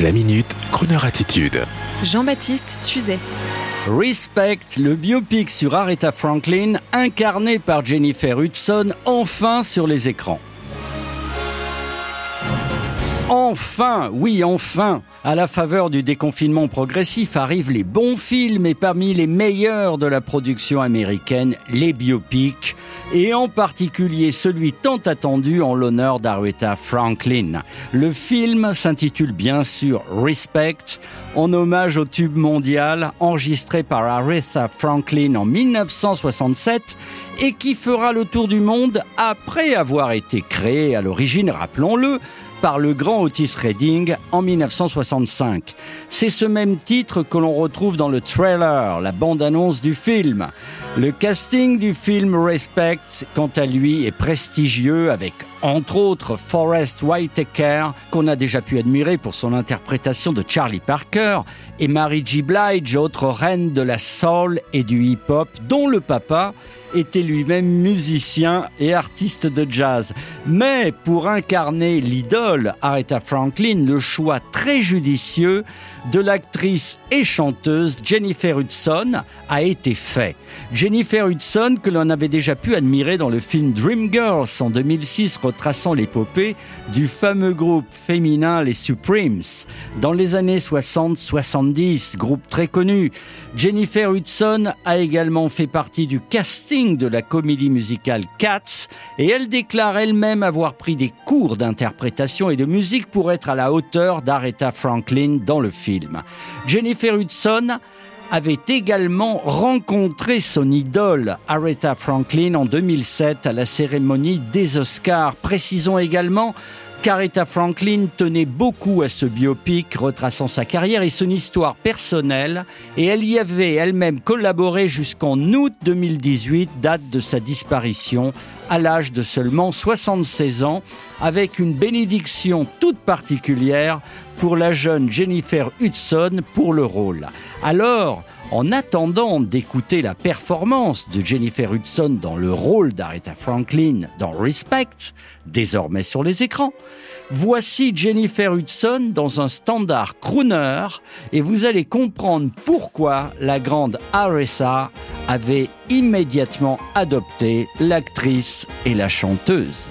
La minute, Kroneur attitude. Jean-Baptiste Tuzet. Respect, le biopic sur Aretha Franklin, incarné par Jennifer Hudson, enfin sur les écrans. Enfin, oui, enfin, à la faveur du déconfinement progressif arrivent les bons films et parmi les meilleurs de la production américaine, les biopics, et en particulier celui tant attendu en l'honneur d'Aretha Franklin. Le film s'intitule bien sûr Respect, en hommage au tube mondial enregistré par Aretha Franklin en 1967 et qui fera le tour du monde après avoir été créé à l'origine, rappelons-le, par le grand Otis Redding en 1965. C'est ce même titre que l'on retrouve dans le trailer, la bande-annonce du film. Le casting du film Respect, quant à lui, est prestigieux avec entre autres Forrest Whitaker, qu'on a déjà pu admirer pour son interprétation de Charlie Parker, et Mary G. Blige, autre reine de la soul et du hip-hop, dont le papa était lui-même musicien et artiste de jazz. Mais pour incarner l'idole Aretha Franklin, le choix très judicieux de l'actrice et chanteuse Jennifer Hudson a été fait. Jennifer Hudson, que l'on avait déjà pu admirer dans le film Dreamgirls en 2006, retraçant l'épopée du fameux groupe féminin les Supremes. Dans les années 60-70, groupe très connu, Jennifer Hudson a également fait partie du casting de la comédie musicale Cats et elle déclare elle-même avoir pris des cours d'interprétation et de musique pour être à la hauteur d'Aretha Franklin dans le film. Jennifer Hudson avait également rencontré son idole Aretha Franklin en 2007 à la cérémonie des Oscars. Précisons également qu'Aretha Franklin tenait beaucoup à ce biopic retraçant sa carrière et son histoire personnelle et elle y avait elle-même collaboré jusqu'en août 2018, date de sa disparition à l'âge de seulement 76 ans, avec une bénédiction toute particulière pour la jeune Jennifer Hudson pour le rôle. Alors, en attendant d'écouter la performance de Jennifer Hudson dans le rôle d'Aretha Franklin dans Respect, désormais sur les écrans, voici Jennifer Hudson dans un standard crooner et vous allez comprendre pourquoi la grande Aretha avait immédiatement adopté l'actrice et la chanteuse.